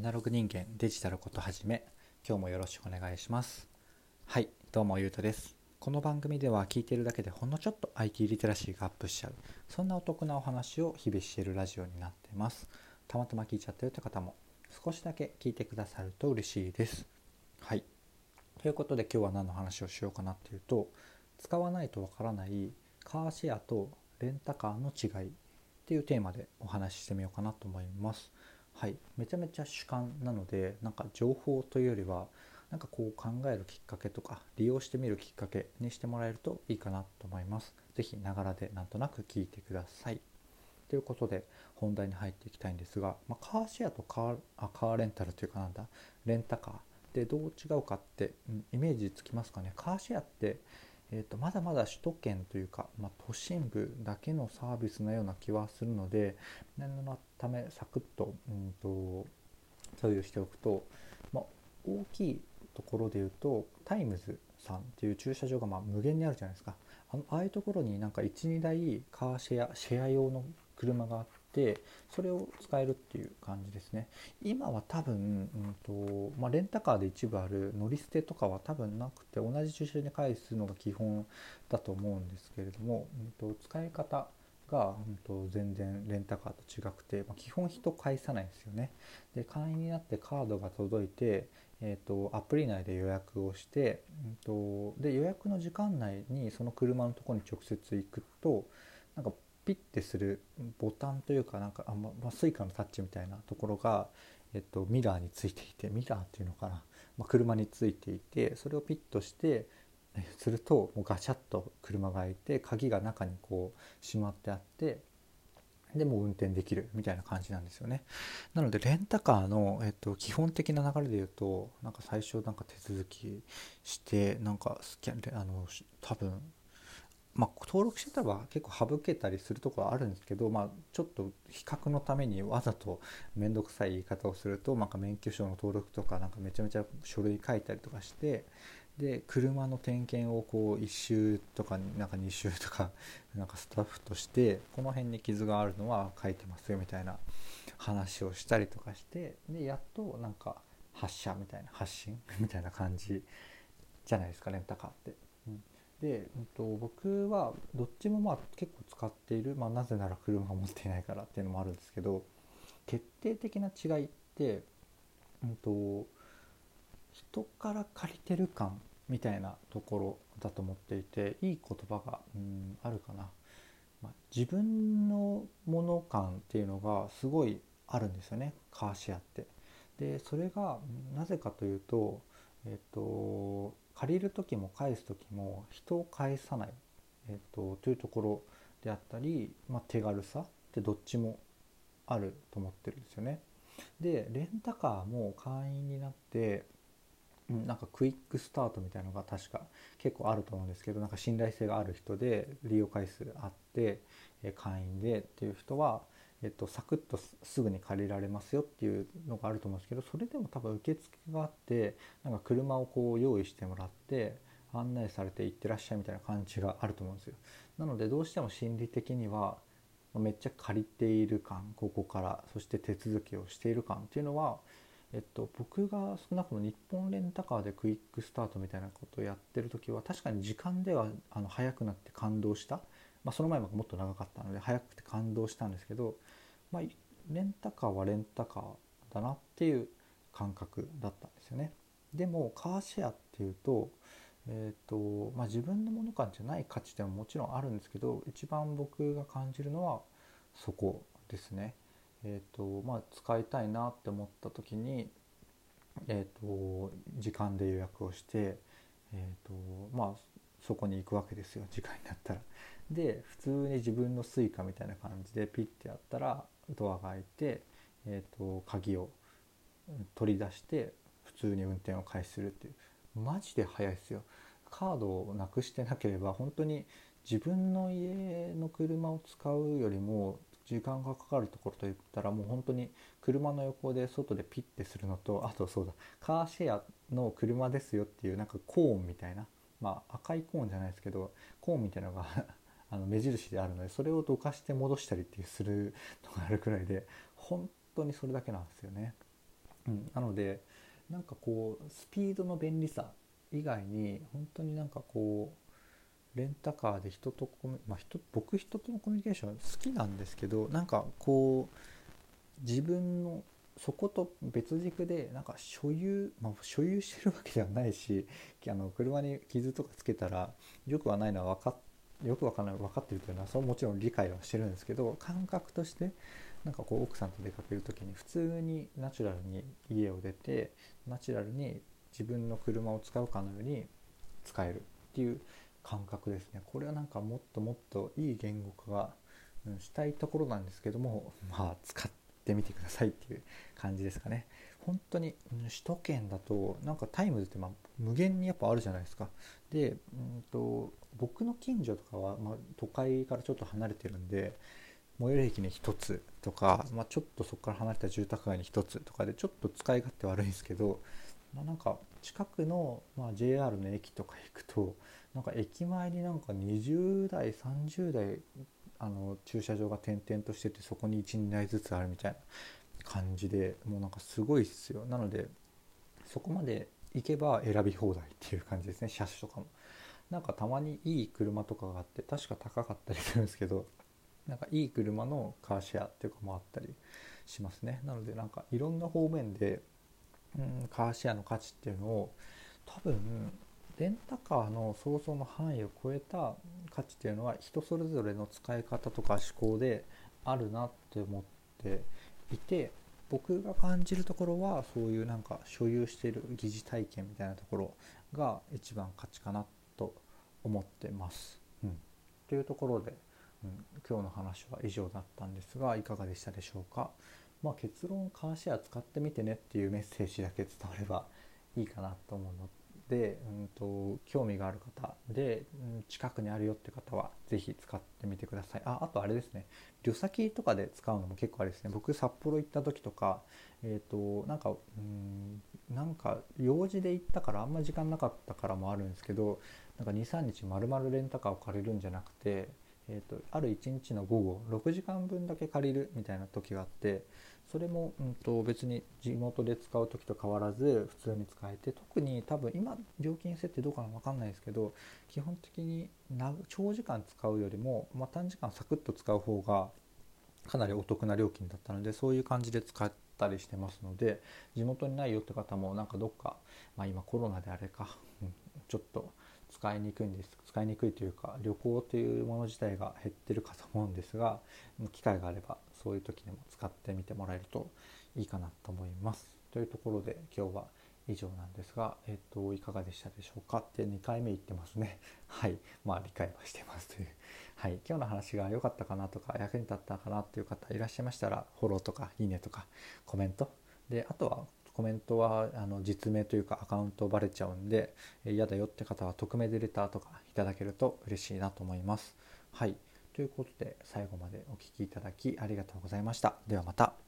アナログ人間デジタルことはじめ今日もよろしくお願いします。はいどうもゆうとです。この番組では聞いているだけでほんのちょっと IT リテラシーがアップしちゃうそんなお得なお話を日々しているラジオになってます。たまたま聞いちゃったよって方も少しだけ聞いてくださると嬉しいです。はい。ということで今日は何の話をしようかなっていうと使わないとわからないカーシェアとレンタカーの違いっていうテーマでお話ししてみようかなと思います。はい。めちゃめちゃ主観なのでなんか情報というよりはなんかこう考えるきっかけとか利用してみるきっかけにしてもらえるといいかなと思います。是非ながらでなんとなく聞いてください。ということで本題に入っていきたいんですが、まあ、カーシェアとカーあカーレンタルというかなんだレンタカー。でどう違うかって、うん、イメージつきますかね。カーシェアってえーと、まだまだ首都圏というか、まあ、都心部だけのサービスのような気はするので念のためサクッと,、うんと、共有しておくと、まあ、大きいところで言うとタイムズさんっていう駐車場がま無限にあるじゃないですか。あのああいうところになんか12台カーシェアシェア用の車があってそれを使えるっていう感じですね。今は多分、うんとまあ、レンタカーで一部ある乗り捨てとかは多分なくて同じ駐車場に返すのが基本だと思うんですけれども、うんと、使い方が、うんと、全然レンタカーと違くて、まあ、基本人介さないんですよね。で会員になってカードが届いてえーと、アプリ内で予約をして、うんと、で予約の時間内にその車のとこに直接行くとなんかピッてするボタンというかなんかあ、ままあ、 Suica のタッチみたいなところが、えっと、ミラーについていてミラーっていうのかな、まあ、車についていてそれをピッとしてするともうガチャッと車が開いて鍵が中にこうしまってあってでも運転できるみたいな感じなんですよね。なのでレンタカーの、えっと、基本的な流れで言うとなんか最初なんか手続きしてなんかスキャンあの多分まあ、登録してたら結構省けたりするところあるんですけど、まあ、ちょっと比較のためにわざと面倒くさい言い方をするとなんか免許証の登録とかなんかめちゃめちゃ書類書いたりとかしてで車の点検をこう1周とかなんか2周とか なんかスタッフとしてこの辺に傷があるのは書いてますよみたいな話をしたりとかしてでやっとなんか発射みたいな発信？みたいな感じじゃないですかレンタカーって。うん。で、うん、と僕はどっちもまあ結構使っている、まあ、なぜなら車を持っていないからっていうのもあるんですけど決定的な違いって、うんと、人から借りてる感みたいなところだと思っていていい言葉が、うん、あるかな、まあ、自分のもの感っていうのがすごいあるんですよねカーシェアって。でそれがなぜかというとえっ、と借りる時も返す時も人を返さない、えーと、というところであったり、まあ、手軽さってどっちもあると思ってるんですよね。でレンタカーも会員になってなんかクイックスタートみたいのが確か結構あると思うんですけどなんか信頼性がある人で利用回数あって会員でっていう人はえっと、サクッとすぐに借りられますよっていうのがあると思うんですけどそれでも多分受付があってなんか車をこう用意してもらって案内されて行ってらっしゃいみたいな感じがあると思うんですよ。なのでどうしても心理的にはめっちゃ借りている感ここからそして手続きをしている感っていうのは、えっと、僕が少なくとも日本レンタカーでクイックスタートみたいなことをやってる時は確かに時間ではあの早くなって感動したまあ、その前ももっと長かったので早くて感動したんですけど、まあ、レンタカーはレンタカーだなっていう感覚だったんですよね。でもカーシェアっていうと,、えーとまあ、自分のもの感じゃない価値でももちろんあるんですけど一番僕が感じるのはそこですね。えーとまあ、使いたいなって思った時に、えーと、時間で予約をして、えーとまあ、そこに行くわけですよ時間になったら。で普通に自分の Suica みたいな感じでピッてやったらドアが開いて、えーと、鍵を取り出して普通に運転を開始するっていうマジで早いですよカードをなくしてなければ本当に自分の家の車を使うよりも時間がかかるところといったらもう本当に車の横で外でピッてするのとあとそうだカーシェアの車ですよっていうなんかコーンみたいなまあ赤いコーンじゃないですけどコーンみたいなのが あの目印であるのでそれをどかして戻したりっていうするのがあるくらいで本当にそれだけなんですよね。うん、なのでなんかこうスピードの便利さ以外に本当になんかこうレンタカーで人とコミ、まあ人、僕人とのコミュニケーション好きなんですけどなんかこう自分のそこと別軸でなんか所有、まあ、所有してるわけではないしあの車に傷とかつけたらよくはないのは分かよく分かんない分かってるというのはそれもちろん理解はしてるんですけど感覚としてなんかこう奥さんと出かける時に普通にナチュラルに家を出てナチュラルに自分の車を使うかのように使えるっていう感覚ですね。これはなんかもっともっといい言語化がしたいところなんですけども まあ使ってみてくださいっていう感じですかね。本当に首都圏だとなんかタイムズってま無限にやっぱあるじゃないですか。で、うんと、僕の近所とかは、ま都会からちょっと離れてるんで最寄り駅に1つとか、まあ、ちょっとそこから離れた住宅街に1つとかでちょっと使い勝手悪いんですけど、まあ、なんか近くの、まあ、JR の駅とか行くとなんか駅前になんか20代30代あの駐車場が点々としててそこに12台ずつあるみたいな感じでもうなんかすごいっすよ。なのでそこまで行けば選び放題っていう感じですね。車種とかも。なんかたまにいい車とかがあって確か高かったりするんですけどなんかいい車のカーシェアっていうかもあったりしますね。なのでなんかいろんな方面で、うん、カーシェアの価値っていうのを多分レンタカーの想像の範囲を超えた価値っていうのは人それぞれの使い方とか思考であるなって思っていて僕が感じるところはそういうなんか所有している疑似体験みたいなところが一番価値かなと思ってます。うん、というところで、うん、今日の話は以上だったんですがいかがでしたでしょうか？まあ、結論カーシェア使ってみてねっていうメッセージだけ伝わればいいかなと思うので、うんと、興味がある方で、うん、近くにあるよって方は是非使ってみてください。ああとあれですね。旅先とかで使うのも結構あれですね。僕札幌行った時とかえっ、ー、となんかうんなんか用事で行ったからあんま時間なかったからもあるんですけどなんか23日まるまるレンタカーを借りるんじゃなくてえーと、ある1日の午後6時間分だけ借りるみたいな時があってそれも、うんと、別に地元で使う時と変わらず普通に使えて特に多分今料金設定どうかな分かんないですけど基本的に長時間使うよりも、まあ、短時間サクッと使う方がかなりお得な料金だったのでそういう感じで使ったりしてますので地元にないよって方もなんかどっか、まあ、今コロナであれか、うん、ちょっと使いにくいんです使いにくいというか旅行というもの自体が減ってるかと思うんですが機会があればそういう時にも使ってみてもらえるといいかなと思います。というところで今日は以上なんですが、えっと、いかがでしたでしょうか？って2回目言ってますね。はい。まあ理解はしてますという。はい。今日の話が良かったかなとか役に立ったかなっていう方いらっしゃいましたら、フォローとかいいねとかコメント。で、あとはコメントはあの実名というかアカウントバレちゃうんで嫌だよって方は匿名でレターとかいただけると嬉しいなと思います。はい。ということで最後までお聴きいただきありがとうございました。ではまた。